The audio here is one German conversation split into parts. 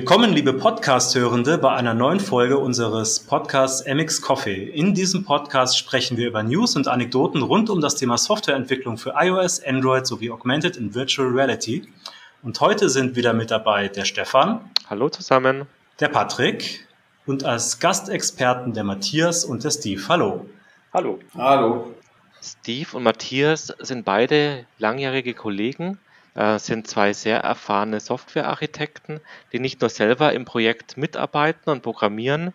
Willkommen, liebe Podcast-Hörende, bei einer neuen Folge unseres Podcasts MX Coffee. In diesem Podcast sprechen wir über News und Anekdoten rund um das Thema Softwareentwicklung für iOS, Android sowie Augmented und Virtual Reality. Und heute sind wieder mit dabei der Stefan. Hallo zusammen. Der Patrick. Und als Gastexperten der Matthias und der Steve. Hallo. Hallo. Hallo. Steve und Matthias sind beide langjährige Kollegen sind zwei sehr erfahrene Softwarearchitekten, die nicht nur selber im Projekt mitarbeiten und programmieren,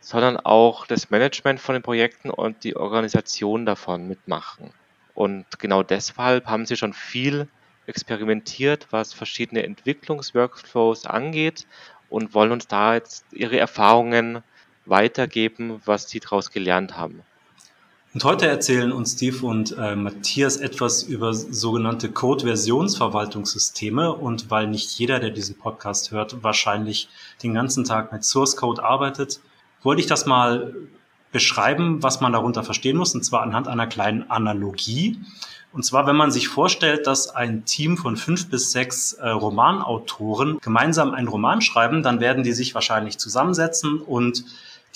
sondern auch das Management von den Projekten und die Organisation davon mitmachen. Und genau deshalb haben sie schon viel experimentiert, was verschiedene Entwicklungsworkflows angeht und wollen uns da jetzt ihre Erfahrungen weitergeben, was sie daraus gelernt haben. Und heute erzählen uns Steve und äh, Matthias etwas über sogenannte Code-Versionsverwaltungssysteme. Und weil nicht jeder, der diesen Podcast hört, wahrscheinlich den ganzen Tag mit Source Code arbeitet, wollte ich das mal beschreiben, was man darunter verstehen muss, und zwar anhand einer kleinen Analogie. Und zwar, wenn man sich vorstellt, dass ein Team von fünf bis sechs äh, Romanautoren gemeinsam einen Roman schreiben, dann werden die sich wahrscheinlich zusammensetzen und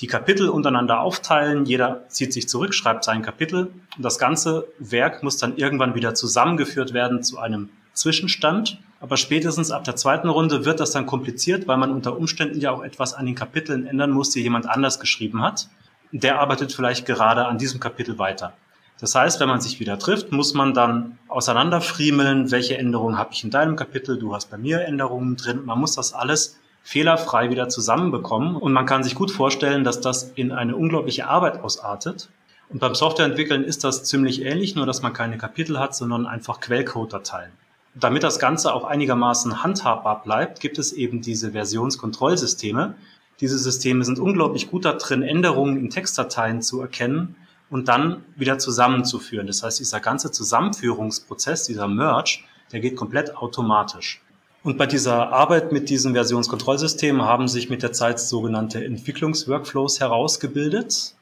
die Kapitel untereinander aufteilen. Jeder zieht sich zurück, schreibt sein Kapitel. Und das ganze Werk muss dann irgendwann wieder zusammengeführt werden zu einem Zwischenstand. Aber spätestens ab der zweiten Runde wird das dann kompliziert, weil man unter Umständen ja auch etwas an den Kapiteln ändern muss, die jemand anders geschrieben hat. Der arbeitet vielleicht gerade an diesem Kapitel weiter. Das heißt, wenn man sich wieder trifft, muss man dann auseinanderfriemeln, welche Änderungen habe ich in deinem Kapitel, du hast bei mir Änderungen drin. Man muss das alles fehlerfrei wieder zusammenbekommen. Und man kann sich gut vorstellen, dass das in eine unglaubliche Arbeit ausartet. Und beim Softwareentwickeln ist das ziemlich ähnlich, nur dass man keine Kapitel hat, sondern einfach Quellcode-Dateien. Damit das Ganze auch einigermaßen handhabbar bleibt, gibt es eben diese Versionskontrollsysteme. Diese Systeme sind unglaublich gut darin, Änderungen in Textdateien zu erkennen und dann wieder zusammenzuführen. Das heißt, dieser ganze Zusammenführungsprozess, dieser Merge, der geht komplett automatisch. Und bei dieser Arbeit mit diesem Versionskontrollsystem haben sich mit der Zeit sogenannte Entwicklungsworkflows herausgebildet.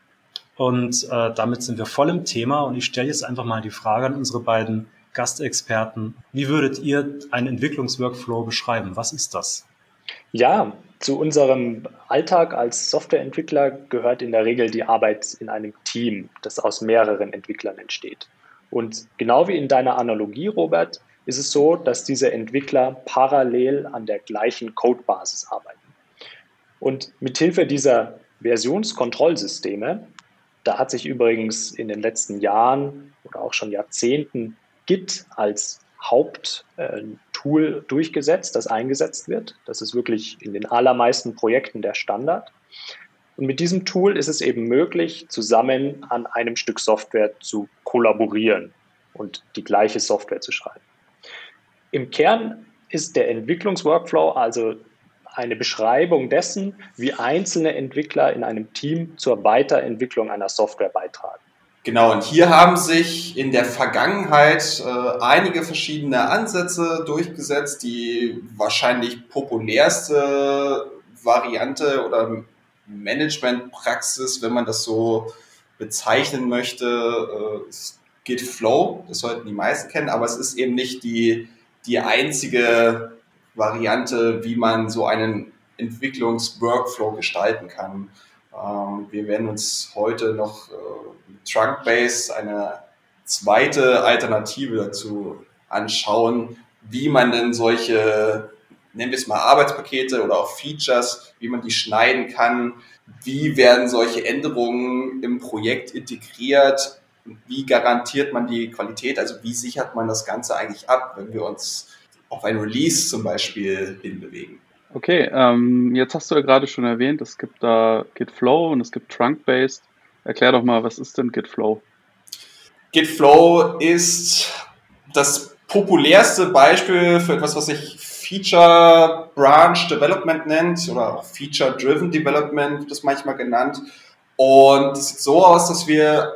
Und äh, damit sind wir voll im Thema. Und ich stelle jetzt einfach mal die Frage an unsere beiden Gastexperten. Wie würdet ihr einen Entwicklungsworkflow beschreiben? Was ist das? Ja, zu unserem Alltag als Softwareentwickler gehört in der Regel die Arbeit in einem Team, das aus mehreren Entwicklern entsteht. Und genau wie in deiner Analogie, Robert, ist es so, dass diese Entwickler parallel an der gleichen Codebasis arbeiten. Und mithilfe dieser Versionskontrollsysteme, da hat sich übrigens in den letzten Jahren oder auch schon Jahrzehnten Git als Haupttool durchgesetzt, das eingesetzt wird. Das ist wirklich in den allermeisten Projekten der Standard. Und mit diesem Tool ist es eben möglich, zusammen an einem Stück Software zu kollaborieren und die gleiche Software zu schreiben. Im Kern ist der Entwicklungsworkflow also eine Beschreibung dessen, wie einzelne Entwickler in einem Team zur Weiterentwicklung einer Software beitragen. Genau, und hier haben sich in der Vergangenheit äh, einige verschiedene Ansätze durchgesetzt. Die wahrscheinlich populärste Variante oder Managementpraxis, wenn man das so bezeichnen möchte, äh, ist Git Flow. Das sollten die meisten kennen, aber es ist eben nicht die die einzige Variante, wie man so einen Entwicklungsworkflow gestalten kann. Ähm, wir werden uns heute noch äh, Trunkbase, eine zweite Alternative dazu anschauen, wie man denn solche, nennen wir es mal Arbeitspakete oder auch Features, wie man die schneiden kann, wie werden solche Änderungen im Projekt integriert, wie garantiert man die Qualität? Also wie sichert man das Ganze eigentlich ab, wenn wir uns auf ein Release zum Beispiel hinbewegen? Okay, ähm, jetzt hast du ja gerade schon erwähnt, es gibt da Gitflow und es gibt Trunk-Based. Erklär doch mal, was ist denn Gitflow? Gitflow ist das populärste Beispiel für etwas, was sich Feature Branch Development nennt oder auch Feature Driven Development wird das manchmal genannt. Und es sieht so aus, dass wir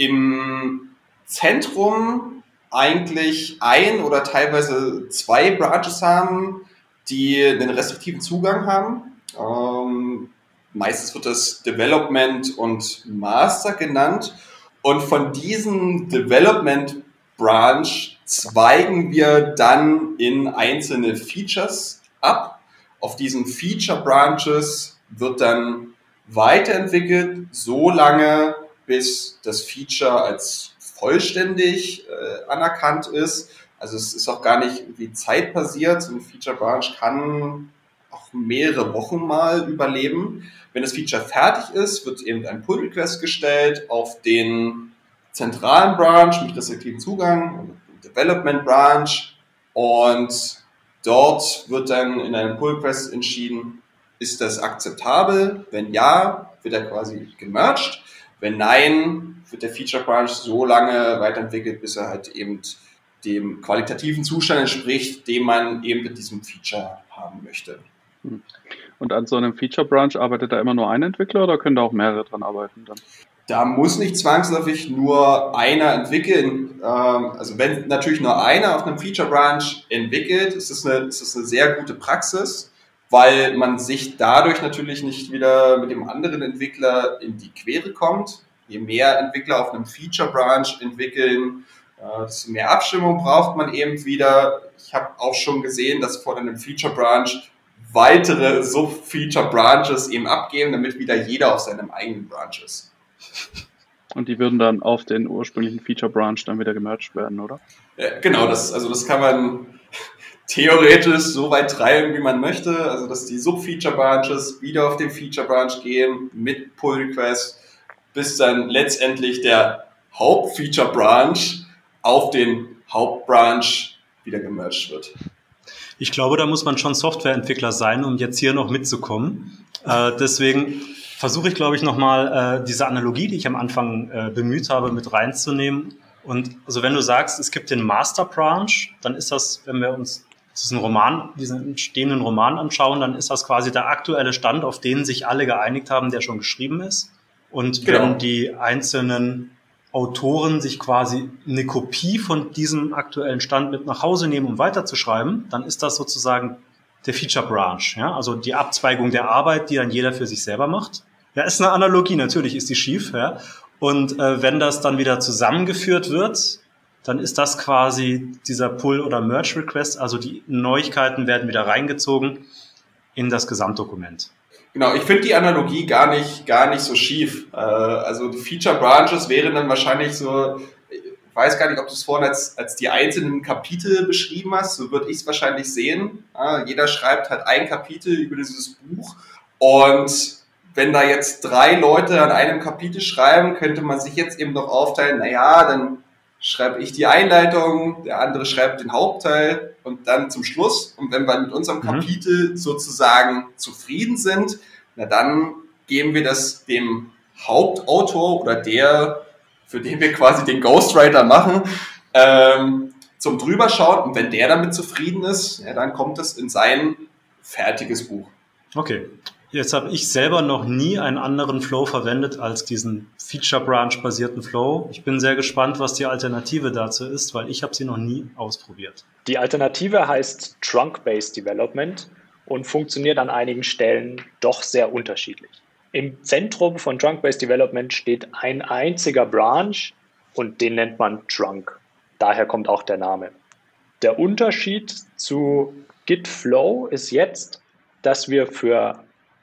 im Zentrum eigentlich ein oder teilweise zwei Branches haben, die einen restriktiven Zugang haben. Ähm, meistens wird das Development und Master genannt. Und von diesem Development Branch zweigen wir dann in einzelne Features ab. auf diesen Feature Branches wird dann weiterentwickelt, so lange, bis das Feature als vollständig äh, anerkannt ist. Also es ist auch gar nicht wie zeitbasiert. So ein Feature Branch kann auch mehrere Wochen mal überleben. Wenn das Feature fertig ist, wird eben ein Pull Request gestellt auf den zentralen Branch mit restriktivem Zugang, Development Branch und dort wird dann in einem Pull Request entschieden, ist das akzeptabel? Wenn ja, wird er quasi gemerged. Wenn nein, wird der Feature Branch so lange weiterentwickelt, bis er halt eben dem qualitativen Zustand entspricht, den man eben mit diesem Feature haben möchte. Hm. Und an so einem Feature Branch arbeitet da immer nur ein Entwickler oder können da auch mehrere dran arbeiten dann? Da muss nicht zwangsläufig nur einer entwickeln. Ähm, also wenn natürlich nur einer auf einem Feature Branch entwickelt, ist das eine, ist das eine sehr gute Praxis, weil man sich dadurch natürlich nicht wieder mit dem anderen Entwickler in die Quere kommt. Je mehr Entwickler auf einem Feature Branch entwickeln, äh, desto mehr Abstimmung braucht man eben wieder. Ich habe auch schon gesehen, dass vor einem Feature Branch weitere Sub-Feature-Branches eben abgeben, damit wieder jeder auf seinem eigenen Branch ist. Und die würden dann auf den ursprünglichen Feature-Branch dann wieder gemerged werden, oder? Ja, genau, das, also das kann man theoretisch so weit treiben, wie man möchte. Also dass die Sub-Feature-Branches wieder auf den Feature-Branch gehen mit Pull-Request, bis dann letztendlich der Haupt-Feature-Branch auf den Hauptbranch wieder gemerged wird. Ich glaube, da muss man schon Softwareentwickler sein, um jetzt hier noch mitzukommen. Äh, deswegen versuche ich, glaube ich, nochmal äh, diese Analogie, die ich am Anfang äh, bemüht habe, mit reinzunehmen. Und also wenn du sagst, es gibt den Master Branch, dann ist das, wenn wir uns diesen Roman, diesen entstehenden Roman anschauen, dann ist das quasi der aktuelle Stand, auf den sich alle geeinigt haben, der schon geschrieben ist. Und genau. wenn die einzelnen Autoren sich quasi eine Kopie von diesem aktuellen Stand mit nach Hause nehmen, um weiterzuschreiben, dann ist das sozusagen der Feature Branch, ja, also die Abzweigung der Arbeit, die dann jeder für sich selber macht. Ja, ist eine Analogie, natürlich ist die schief, ja. Und äh, wenn das dann wieder zusammengeführt wird, dann ist das quasi dieser Pull- oder Merge-Request, also die Neuigkeiten werden wieder reingezogen in das Gesamtdokument. Genau, ich finde die Analogie gar nicht, gar nicht so schief. Äh, also die Feature Branches wären dann wahrscheinlich so, ich weiß gar nicht, ob du es vorhin als, als die einzelnen Kapitel beschrieben hast, so würde ich es wahrscheinlich sehen. Jeder schreibt halt ein Kapitel über dieses Buch und wenn da jetzt drei Leute an einem Kapitel schreiben, könnte man sich jetzt eben noch aufteilen, naja, dann schreibe ich die Einleitung, der andere schreibt den Hauptteil und dann zum Schluss. Und wenn wir mit unserem mhm. Kapitel sozusagen zufrieden sind, na dann geben wir das dem Hauptautor oder der, für den wir quasi den Ghostwriter machen, ähm, zum drüberschauen. Und wenn der damit zufrieden ist, ja, dann kommt es in sein fertiges Buch. Okay. Jetzt habe ich selber noch nie einen anderen Flow verwendet als diesen Feature Branch basierten Flow. Ich bin sehr gespannt, was die Alternative dazu ist, weil ich habe sie noch nie ausprobiert. Die Alternative heißt Trunk-Based Development und funktioniert an einigen Stellen doch sehr unterschiedlich. Im Zentrum von Trunk-Based Development steht ein einziger Branch und den nennt man Trunk. Daher kommt auch der Name. Der Unterschied zu Git Flow ist jetzt, dass wir für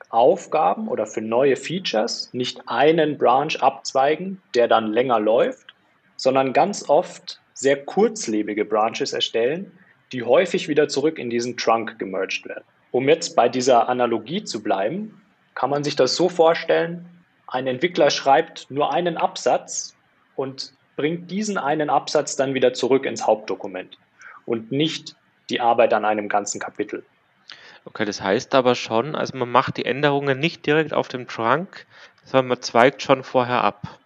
Aufgaben oder für neue Features nicht einen Branch abzweigen, der dann länger läuft, sondern ganz oft sehr kurzlebige Branches erstellen, die häufig wieder zurück in diesen Trunk gemerged werden. Um jetzt bei dieser Analogie zu bleiben, kann man sich das so vorstellen, ein Entwickler schreibt nur einen Absatz und bringt diesen einen Absatz dann wieder zurück ins Hauptdokument und nicht die Arbeit an einem ganzen Kapitel. Okay, das heißt aber schon, also man macht die Änderungen nicht direkt auf dem Trunk, sondern man zweigt schon vorher ab.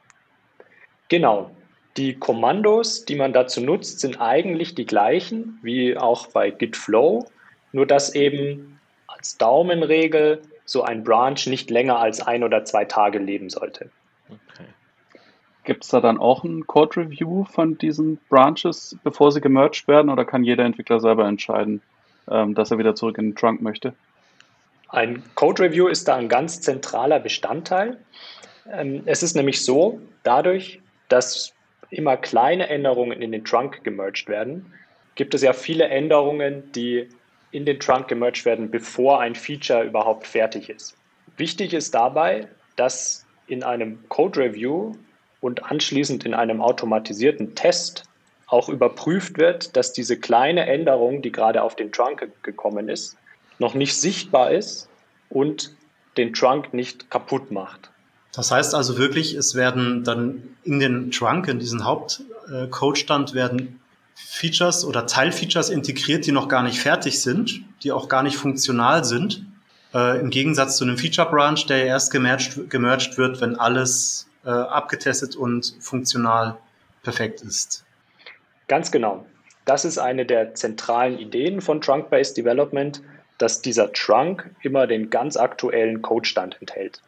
Genau. Die Kommandos, die man dazu nutzt, sind eigentlich die gleichen wie auch bei Git Flow, nur dass eben als Daumenregel so ein Branch nicht länger als ein oder zwei Tage leben sollte. Okay. Gibt es da dann auch ein Code Review von diesen Branches, bevor sie gemerged werden, oder kann jeder Entwickler selber entscheiden, dass er wieder zurück in den Trunk möchte. Ein Code Review ist da ein ganz zentraler Bestandteil. Ähm, es ist nämlich so, dadurch, dass immer kleine Änderungen in den Trunk gemerged werden, gibt es ja viele Änderungen, die in den Trunk gemerged werden, bevor ein Feature überhaupt fertig ist. Wichtig ist dabei, dass in einem Code Review und anschließend in einem automatisierten Test auch überprüft wird, dass diese kleine Änderung, die gerade auf den Trunk gekommen ist, noch nicht sichtbar ist und den Trunk nicht kaputt macht. Das heißt also wirklich, es werden dann in den Trunk, in diesen Hauptcodestand, werden Features oder Teilfeatures integriert, die noch gar nicht fertig sind, die auch gar nicht funktional sind. Äh, Im Gegensatz zu einem Feature Branch, der erst gemerged, gemerged wird, wenn alles äh, abgetestet und funktional perfekt ist. Ganz genau. Das ist eine der zentralen Ideen von Trunk-Based Development, dass dieser Trunk immer den ganz aktuellen Codestand enthält.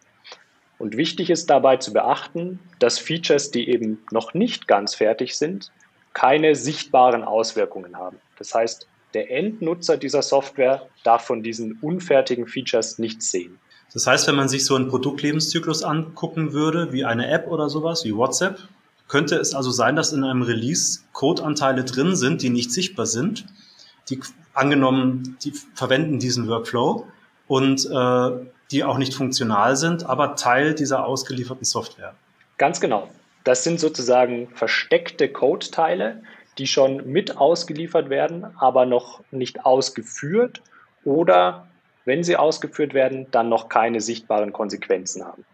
Und wichtig ist dabei zu beachten, dass Features, die eben noch nicht ganz fertig sind, keine sichtbaren Auswirkungen haben. Das heißt, der Endnutzer dieser Software darf von diesen unfertigen Features nichts sehen. Das heißt, wenn man sich so einen Produktlebenszyklus angucken würde, wie eine App oder sowas, wie WhatsApp, könnte es also sein, dass in einem Release Codeanteile drin sind, die nicht sichtbar sind. Die angenommen, die verwenden diesen Workflow und äh, die auch nicht funktional sind, aber Teil dieser ausgelieferten Software. Ganz genau. Das sind sozusagen versteckte Code-Teile, die schon mit ausgeliefert werden, aber noch nicht ausgeführt oder wenn sie ausgeführt werden, dann noch keine sichtbaren Konsequenzen haben.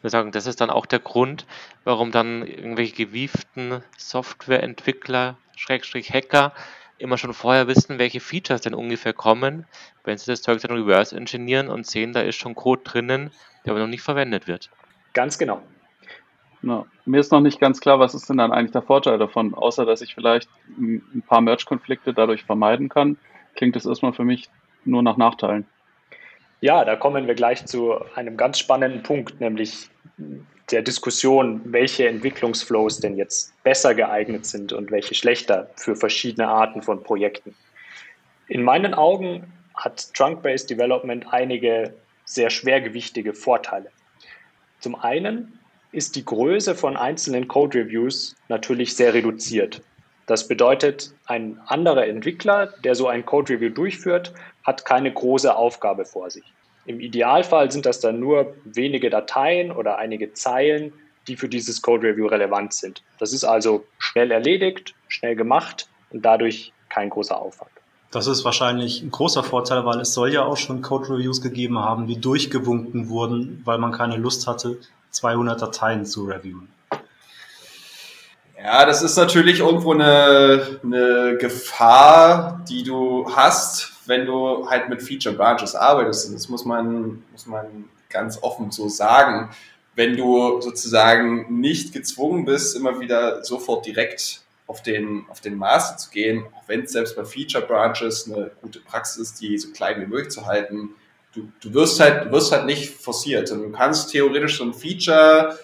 Wir sagen, das ist dann auch der Grund, warum dann irgendwelche gewieften Softwareentwickler, Schrägstrich Hacker, immer schon vorher wissen, welche Features denn ungefähr kommen, wenn sie das Zeug dann reverse engineeren und sehen, da ist schon Code drinnen, der aber noch nicht verwendet wird. Ganz genau. Na, mir ist noch nicht ganz klar, was ist denn dann eigentlich der Vorteil davon, außer dass ich vielleicht ein paar Merge-Konflikte dadurch vermeiden kann, klingt es erstmal für mich nur nach Nachteilen. Ja, da kommen wir gleich zu einem ganz spannenden Punkt, nämlich der Diskussion, welche Entwicklungsflows denn jetzt besser geeignet sind und welche schlechter für verschiedene Arten von Projekten. In meinen Augen hat Trunk-Based Development einige sehr schwergewichtige Vorteile. Zum einen ist die Größe von einzelnen Code Reviews natürlich sehr reduziert. Das bedeutet, ein anderer Entwickler, der so ein Code Review durchführt, hat keine große Aufgabe vor sich. Im Idealfall sind das dann nur wenige Dateien oder einige Zeilen, die für dieses Code Review relevant sind. Das ist also schnell erledigt, schnell gemacht und dadurch kein großer Aufwand. Das ist wahrscheinlich ein großer Vorteil, weil es soll ja auch schon Code Reviews gegeben haben, die durchgewunken wurden, weil man keine Lust hatte, 200 Dateien zu reviewen. Ja, das ist natürlich irgendwo eine, eine Gefahr, die du hast, wenn du halt mit Feature Branches arbeitest. Und das muss man, muss man ganz offen so sagen. Wenn du sozusagen nicht gezwungen bist, immer wieder sofort direkt auf den, auf den Master zu gehen, auch wenn es selbst bei Feature Branches eine gute Praxis ist, die so klein wie möglich zu halten, du, du wirst halt, du wirst halt nicht forciert. Und du kannst theoretisch so ein Feature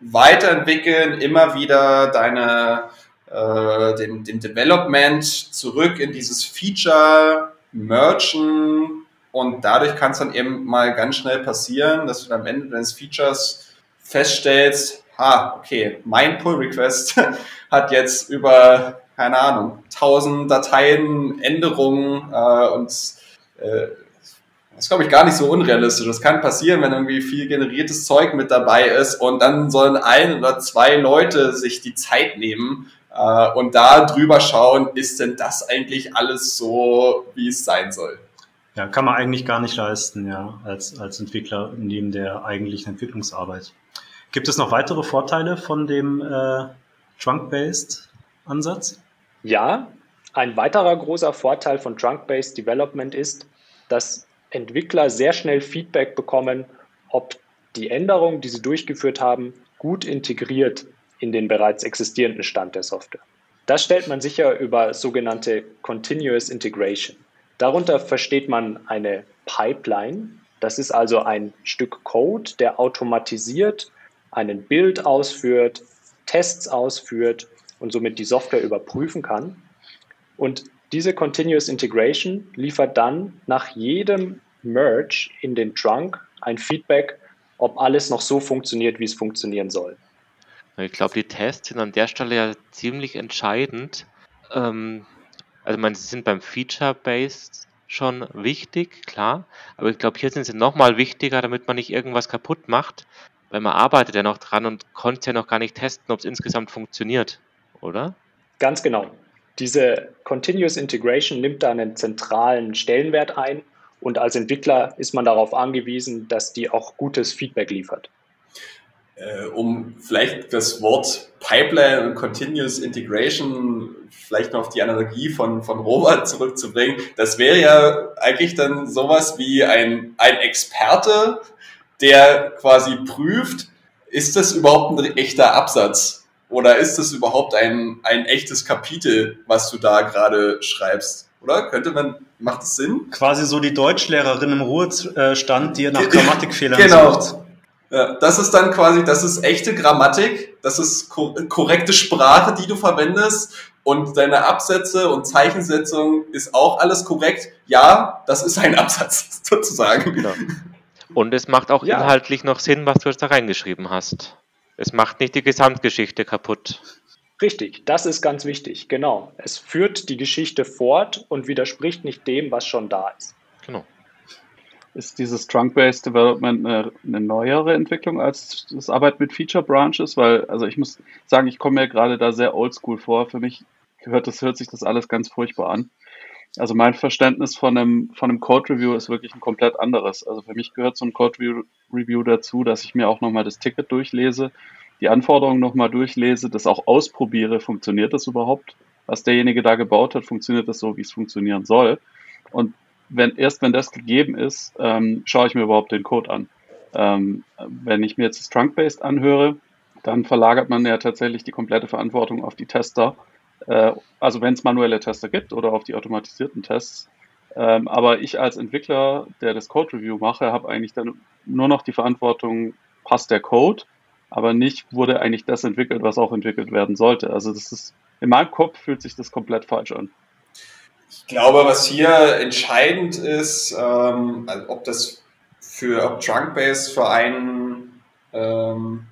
weiterentwickeln, immer wieder deine, äh, den, den Development zurück in dieses Feature merchen und dadurch kann es dann eben mal ganz schnell passieren, dass du dann am Ende deines Features feststellst, ah, okay, mein Pull Request hat jetzt über, keine Ahnung, 1000 Dateien, Änderungen äh, und äh, das ist, glaube ich, gar nicht so unrealistisch. Das kann passieren, wenn irgendwie viel generiertes Zeug mit dabei ist und dann sollen ein oder zwei Leute sich die Zeit nehmen äh, und da drüber schauen, ist denn das eigentlich alles so, wie es sein soll? Ja, kann man eigentlich gar nicht leisten, ja, als, als Entwickler neben der eigentlichen Entwicklungsarbeit. Gibt es noch weitere Vorteile von dem äh, Trunk-Based Ansatz? Ja, ein weiterer großer Vorteil von Trunk-Based Development ist, dass Entwickler sehr schnell Feedback bekommen, ob die Änderungen, die sie durchgeführt haben, gut integriert in den bereits existierenden Stand der Software. Das stellt man sicher über sogenannte Continuous Integration. Darunter versteht man eine Pipeline. Das ist also ein Stück Code, der automatisiert einen Bild ausführt, Tests ausführt und somit die Software überprüfen kann. Und diese Continuous Integration liefert dann nach jedem Merge in den Trunk ein Feedback, ob alles noch so funktioniert, wie es funktionieren soll. Ich glaube, die Tests sind an der Stelle ja ziemlich entscheidend. Ähm, also, man, sie sind beim Feature-Based schon wichtig, klar. Aber ich glaube, hier sind sie nochmal wichtiger, damit man nicht irgendwas kaputt macht, weil man arbeitet ja noch dran und konnte ja noch gar nicht testen, ob es insgesamt funktioniert, oder? Ganz genau. Diese Continuous Integration nimmt da einen zentralen Stellenwert ein und als Entwickler ist man darauf angewiesen, dass die auch gutes Feedback liefert. Äh, um vielleicht das Wort Pipeline und Continuous Integration vielleicht noch auf die Analogie von, von Robert zurückzubringen, das wäre ja eigentlich dann sowas wie ein, ein Experte, der quasi prüft, ist das überhaupt ein echter Absatz? Oder ist das überhaupt ein, ein echtes Kapitel, was du da gerade schreibst? Oder? Könnte man, macht das Sinn? Quasi so die Deutschlehrerin im Ruhestand, die nach Grammatikfehlern genau. sucht. Ja, das ist dann quasi, das ist echte Grammatik, das ist korrekte Sprache, die du verwendest und deine Absätze und Zeichensetzung ist auch alles korrekt. Ja, das ist ein Absatz sozusagen. Genau. Und es macht auch ja. inhaltlich noch Sinn, was du jetzt da reingeschrieben hast. Es macht nicht die Gesamtgeschichte kaputt. Richtig, das ist ganz wichtig, genau. Es führt die Geschichte fort und widerspricht nicht dem, was schon da ist. Genau. Ist dieses Trunk-Based Development eine, eine, neuere Entwicklung als das Arbeit mit Feature Branches? Weil, also ich muss sagen, ich komme mir gerade da sehr oldschool vor. Für mich hört, das, hört sich das alles ganz furchtbar an. Also mein Verständnis von einem, von einem Code Review ist wirklich ein komplett anderes. Also für mich gehört so ein Code Review dazu, dass ich mir auch nochmal das Ticket durchlese, die Anforderungen nochmal durchlese, das auch ausprobiere, funktioniert das überhaupt? Was derjenige da gebaut hat, funktioniert das so, wie es funktionieren soll? Und wenn, erst wenn das gegeben ist, ähm, schaue ich mir überhaupt den Code an. Ähm, wenn ich mir jetzt das Trunk-Based anhöre, dann verlagert man ja tatsächlich die komplette Verantwortung auf die Tester äh, also wenn es manuelle Tester gibt oder auf die automatisierten Tests. Ähm, aber ich als Entwickler, der das Code Review mache, habe eigentlich dann nur noch die Verantwortung, passt der Code, aber nicht wurde eigentlich das entwickelt, was auch entwickelt werden sollte. Also das ist, in meinem Kopf fühlt sich das komplett falsch an. Ich glaube, was hier entscheidend ist, ähm, also ob das für ob Trunkbase für einen ähm,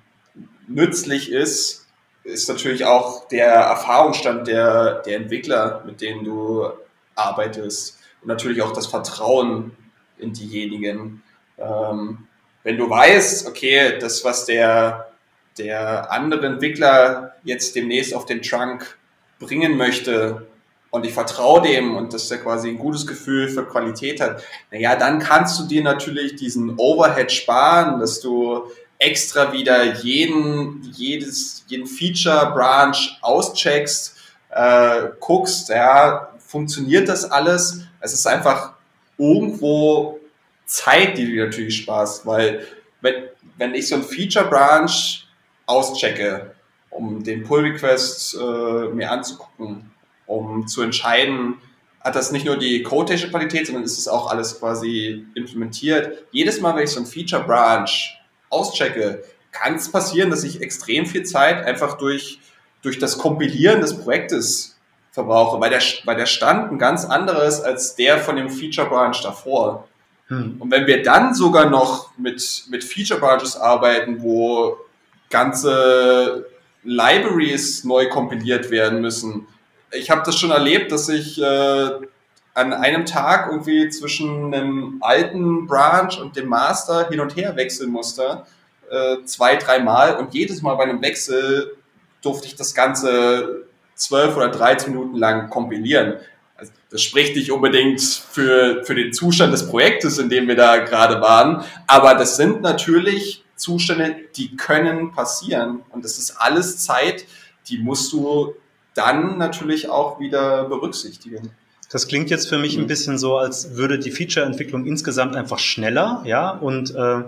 nützlich ist, ist natürlich auch der Erfahrungsstand der, der Entwickler, mit denen du arbeitest und natürlich auch das Vertrauen in diejenigen. Ähm, wenn du weißt, okay, das, was der, der andere Entwickler jetzt demnächst auf den Trunk bringen möchte und ich vertraue dem und dass er quasi ein gutes Gefühl für Qualität hat, naja, dann kannst du dir natürlich diesen Overhead sparen, dass du extra wieder jeden, jedes, jeden Feature-Branch auscheckst, äh, guckst, ja, funktioniert das alles? Es ist einfach irgendwo Zeit, die du natürlich sparst, weil wenn, wenn ich so ein Feature-Branch auschecke, um den Pull-Request äh, mir anzugucken, um zu entscheiden, hat das nicht nur die code Qualität, sondern ist es auch alles quasi implementiert. Jedes Mal, wenn ich so ein Feature-Branch auschecke, kann es passieren, dass ich extrem viel Zeit einfach durch, durch das Kompilieren des Projektes verbrauche, weil der, weil der Stand ein ganz anderes als der von dem Feature Branch davor. Hm. Und wenn wir dann sogar noch mit, mit Feature Branches arbeiten, wo ganze Libraries neu kompiliert werden müssen. Ich habe das schon erlebt, dass ich äh, an einem Tag irgendwie zwischen einem alten Branch und dem Master hin und her wechseln musste, äh, zwei, dreimal. Und jedes Mal bei einem Wechsel durfte ich das Ganze zwölf oder 13 Minuten lang kompilieren. Also das spricht nicht unbedingt für, für den Zustand des Projektes, in dem wir da gerade waren, aber das sind natürlich Zustände, die können passieren. Und das ist alles Zeit, die musst du dann natürlich auch wieder berücksichtigen. Das klingt jetzt für mich ein mhm. bisschen so, als würde die Feature-Entwicklung insgesamt einfach schneller, ja, und äh,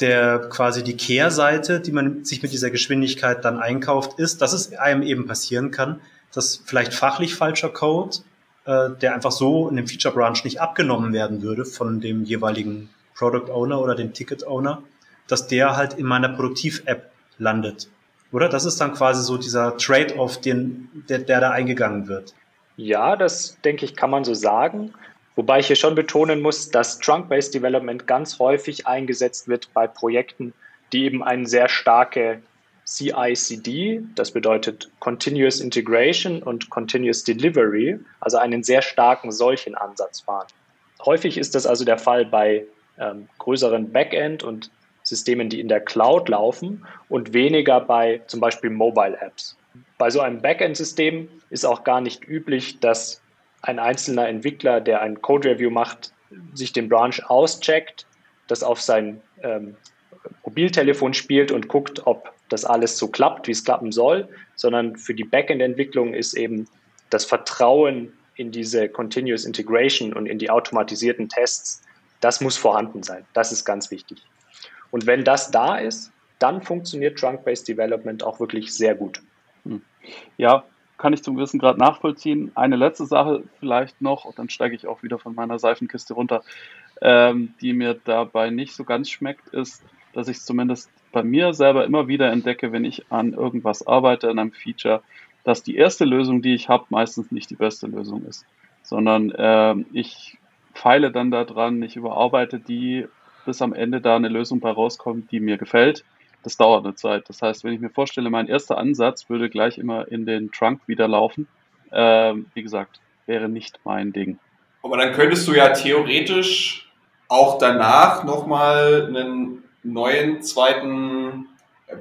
der quasi die Kehrseite, die man sich mit dieser Geschwindigkeit dann einkauft, ist, dass es einem eben passieren kann, dass vielleicht fachlich falscher Code, äh, der einfach so in dem Feature Branch nicht abgenommen werden würde von dem jeweiligen Product Owner oder dem Ticket Owner, dass der halt in meiner Produktiv-App landet. Oder? Das ist dann quasi so dieser Trade-off, der, der da eingegangen wird. Ja, das denke ich, kann man so sagen. Wobei ich hier schon betonen muss, dass Trunk-Based Development ganz häufig eingesetzt wird bei Projekten, die eben eine sehr starke CI/CD, das bedeutet Continuous Integration und Continuous Delivery, also einen sehr starken solchen Ansatz fahren. Häufig ist das also der Fall bei ähm, größeren Backend- und Systemen, die in der Cloud laufen und weniger bei zum Beispiel Mobile Apps. Bei so einem Backend-System ist auch gar nicht üblich, dass ein einzelner Entwickler, der ein Code-Review macht, sich den Branch auscheckt, das auf sein ähm, Mobiltelefon spielt und guckt, ob das alles so klappt, wie es klappen soll, sondern für die Backend-Entwicklung ist eben das Vertrauen in diese Continuous Integration und in die automatisierten Tests, das muss vorhanden sein. Das ist ganz wichtig. Und wenn das da ist, dann funktioniert Trunk-Based Development auch wirklich sehr gut. Hm. Ja, kann ich zum gewissen Grad nachvollziehen. Eine letzte Sache vielleicht noch, und dann steige ich auch wieder von meiner Seifenkiste runter, ähm, die mir dabei nicht so ganz schmeckt, ist, dass ich es zumindest bei mir selber immer wieder entdecke, wenn ich an irgendwas arbeite, an einem Feature, dass die erste Lösung, die ich habe, meistens nicht die beste Lösung ist, sondern äh, ich feile dann daran, ich überarbeite die, bis am Ende da eine Lösung bei rauskommt, die mir gefällt. Das dauert eine Zeit. Das heißt, wenn ich mir vorstelle, mein erster Ansatz würde gleich immer in den Trunk wieder laufen, äh, wie gesagt, wäre nicht mein Ding. Aber dann könntest du ja theoretisch auch danach nochmal einen neuen zweiten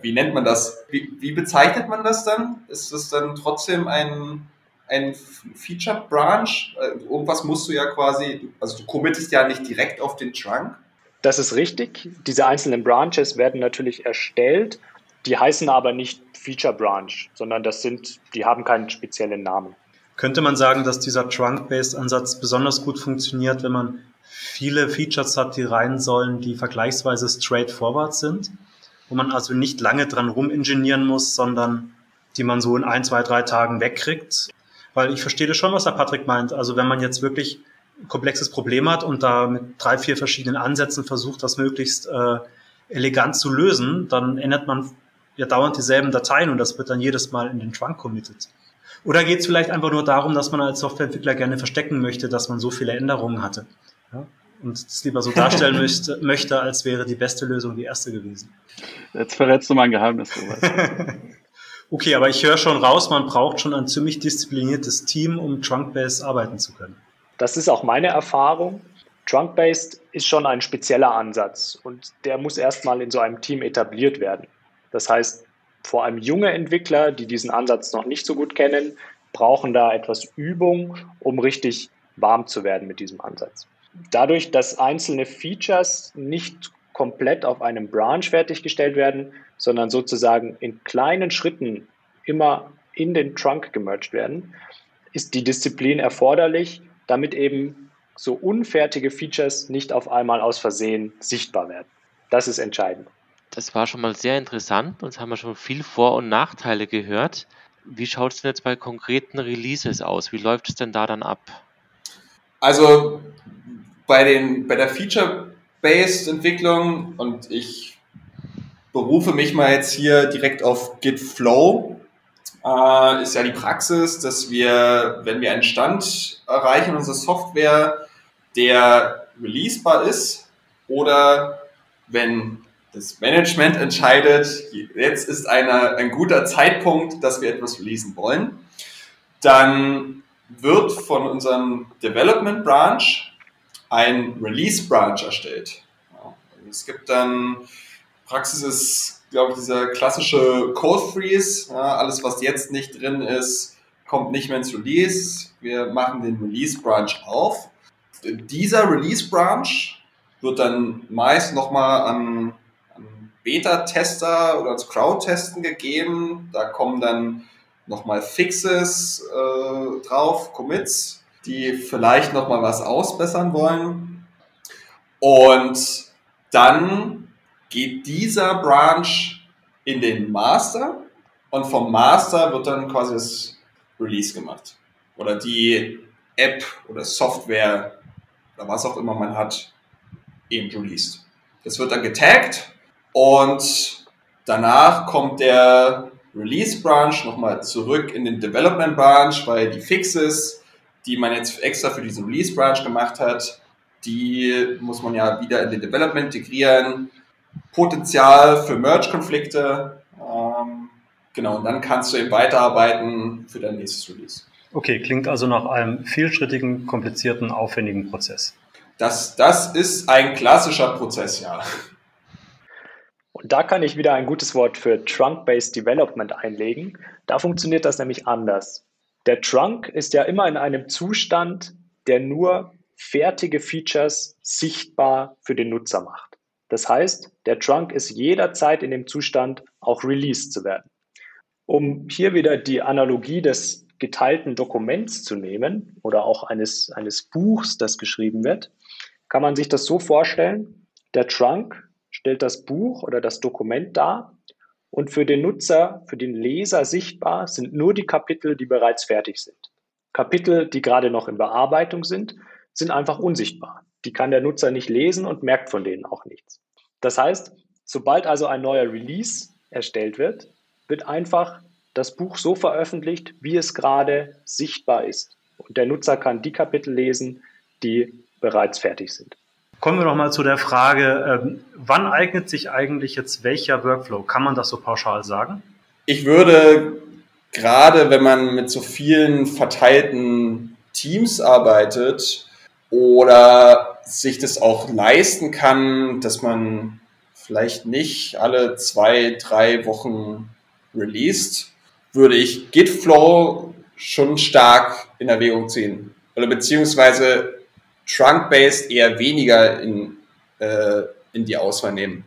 wie nennt man das? Wie, wie, bezeichnet man das dann? Ist es dann trotzdem ein, ein Feature Branch? Äh, irgendwas musst du ja quasi, also du committest ja nicht direkt auf den Trunk. Das ist richtig. Diese einzelnen Branches werden natürlich erstellt. Die heißen aber nicht Feature Branch, sondern das sind, die haben keinen speziellen Namen. Könnte man sagen, dass dieser Trunk-Based-Ansatz besonders gut funktioniert, wenn man viele Features hat, die rein sollen, die vergleichsweise straightforward sind? wo man also nicht lange dran rumingenieren muss, sondern die man so in ein, zwei, drei Tagen wegkriegt. Weil ich verstehe schon, was der Patrick meint. Also wenn man jetzt wirklich komplexes Problem hat und da mit drei, vier verschiedenen Ansätzen versucht, das möglichst äh, elegant zu lösen, dann ändert man ja dauernd dieselben Dateien und das wird dann jedes Mal in den Trunk committed. Oder geht es vielleicht einfach nur darum, dass man als Softwareentwickler gerne verstecken möchte, dass man so viele Änderungen hatte? Ja? und es lieber so darstellen möchte, möchte, als wäre die beste Lösung die erste gewesen. Jetzt verrätst du mein Geheimnis. okay, aber ich höre schon raus, man braucht schon ein ziemlich diszipliniertes Team, um Trunk-Based arbeiten zu können. Das ist auch meine Erfahrung. Trunk-Based ist schon ein spezieller Ansatz und der muss erstmal in so einem Team etabliert werden. Das heißt, vor allem junge Entwickler, die diesen Ansatz noch nicht so gut kennen, brauchen da etwas Übung, um richtig warm zu werden mit diesem Ansatz dadurch, dass einzelne Features nicht komplett auf einem Branch fertiggestellt werden, sondern sozusagen in kleinen Schritten immer in den Trunk gemerged werden, ist die Disziplin erforderlich, damit eben so unfertige Features nicht auf einmal aus Versehen sichtbar werden. Das ist entscheidend. Das war schon mal sehr interessant. Uns haben wir schon viel Vor- und Nachteile gehört. Wie schaut es denn jetzt bei konkreten Releases aus? Wie läuft es denn da dann ab? Also bei, den, bei der Feature-Based-Entwicklung und ich berufe mich mal jetzt hier direkt auf Git Flow, äh, ist ja die Praxis, dass wir, wenn wir einen Stand erreichen, unsere Software, der releasebar ist oder wenn das Management entscheidet, jetzt ist eine, ein guter Zeitpunkt, dass wir etwas releasen wollen, dann wird von unserem Development Branch ein Release Branch erstellt. Es gibt dann, Praxis ist, glaube ich, dieser klassische Code Freeze. Ja, alles, was jetzt nicht drin ist, kommt nicht mehr ins Release. Wir machen den Release Branch auf. Dieser Release Branch wird dann meist nochmal an, an Beta-Tester oder als Crowd-Testen gegeben. Da kommen dann nochmal Fixes äh, drauf, Commits die vielleicht noch mal was ausbessern wollen. Und dann geht dieser Branch in den Master und vom Master wird dann quasi das Release gemacht. Oder die App oder Software oder was auch immer man hat, eben released. Das wird dann getaggt und danach kommt der Release Branch nochmal zurück in den Development Branch, weil die Fixes die man jetzt extra für diesen Release Branch gemacht hat, die muss man ja wieder in den Development integrieren. Potenzial für Merge-Konflikte. Ähm, genau, und dann kannst du eben weiterarbeiten für dein nächstes Release. Okay, klingt also nach einem vielschrittigen, komplizierten, aufwendigen Prozess. Das, das ist ein klassischer Prozess, ja. Und da kann ich wieder ein gutes Wort für Trunk-Based Development einlegen. Da funktioniert das nämlich anders. Der Trunk ist ja immer in einem Zustand, der nur fertige Features sichtbar für den Nutzer macht. Das heißt, der Trunk ist jederzeit in dem Zustand, auch released zu werden. Um hier wieder die Analogie des geteilten Dokuments zu nehmen oder auch eines, eines Buchs, das geschrieben wird, kann man sich das so vorstellen, der Trunk stellt das Buch oder das Dokument dar und für den Nutzer, für den Leser sichtbar sind nur die Kapitel, die bereits fertig sind. Kapitel, die gerade noch in Bearbeitung sind, sind einfach unsichtbar. Die kann der Nutzer nicht lesen und merkt von denen auch nichts. Das heißt, sobald also ein neuer Release erstellt wird, wird einfach das Buch so veröffentlicht, wie es gerade sichtbar ist. Und der Nutzer kann die Kapitel lesen, die bereits fertig sind. Kommen wir noch mal zu der Frage, ähm, wann eignet sich eigentlich jetzt welcher Workflow? Kann man das so pauschal sagen? Ich würde gerade, wenn man mit so vielen verteilten Teams arbeitet oder sich das auch leisten kann, dass man vielleicht nicht alle zwei, drei Wochen released, würde ich Gitflow schon stark in Erwägung ziehen. Oder beziehungsweise Trunk-Based eher weniger in, äh, in die Auswahl nehmen.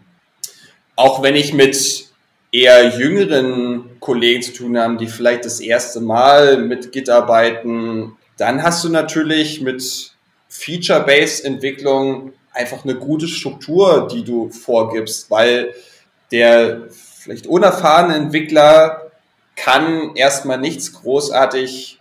Auch wenn ich mit eher jüngeren Kollegen zu tun habe, die vielleicht das erste Mal mit Git arbeiten, dann hast du natürlich mit Feature-Based Entwicklung einfach eine gute Struktur, die du vorgibst, weil der vielleicht unerfahrene Entwickler kann erstmal nichts großartig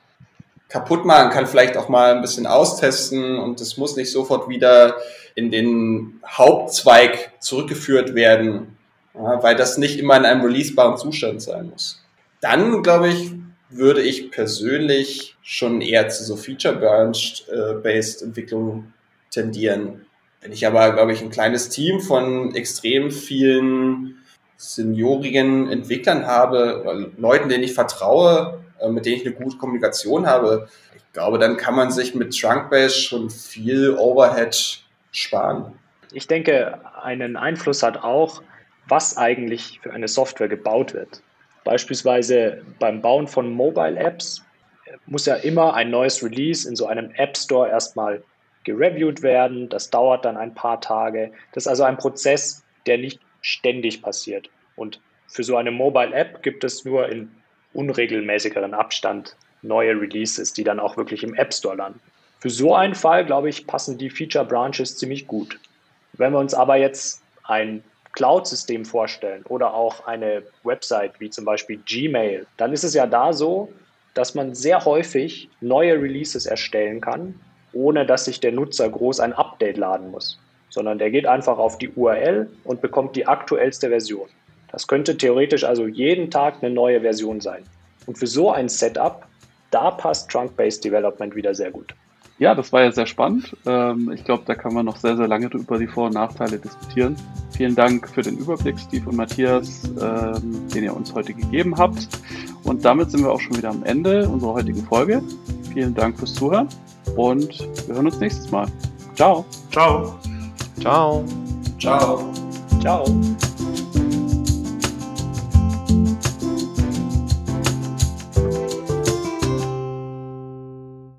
kaputt machen, kann vielleicht auch mal ein bisschen austesten und es muss nicht sofort wieder in den Hauptzweig zurückgeführt werden, weil das nicht immer in einem releasebaren Zustand sein muss. Dann, glaube ich, würde ich persönlich schon eher zu so Feature-Branch-based Entwicklung tendieren. Wenn ich aber, glaube ich, ein kleines Team von extrem vielen seniorigen Entwicklern habe, Leuten, denen ich vertraue, äh, mit denen ich eine gute Kommunikation habe, ich glaube, dann kann man sich mit Trunkbase schon viel Overhead sparen. Ich denke, einen Einfluss hat auch, was eigentlich für eine Software gebaut wird. Beispielsweise beim Bauen von Mobile Apps muss ja immer ein neues Release in so einem App Store erstmal gereviewt werden. Das dauert dann ein paar Tage. Das ist also ein Prozess, der nicht ständig passiert. Und für so eine Mobile App gibt es nur in unregelmäßigeren Abstand neue Releases, die dann auch wirklich im App Store landen. Für so einen Fall, glaube ich, passen die Feature Branches ziemlich gut. Wenn wir uns aber jetzt ein Cloud-System vorstellen oder auch eine Website wie zum Beispiel Gmail, dann ist es ja da so, dass man sehr häufig neue Releases erstellen kann, ohne dass sich der Nutzer groß ein Update laden muss, sondern der geht einfach auf die URL und bekommt die aktuellste Version. Das könnte theoretisch also jeden Tag eine neue Version sein. Und für so ein Setup, da passt Trunk-Based Development wieder sehr gut. Ja, das war ja sehr spannend. Ähm, ich glaube, da kann man noch sehr, sehr lange über die Vor- und Nachteile diskutieren. Vielen Dank für den Überblick, Steve und Matthias, ähm, den ihr uns heute gegeben habt. Und damit sind wir auch schon wieder am Ende unserer heutigen Folge. Vielen Dank fürs Zuhören und wir hören uns nächstes Mal. Ciao. Ciao. Ciao. Ciao. Ciao.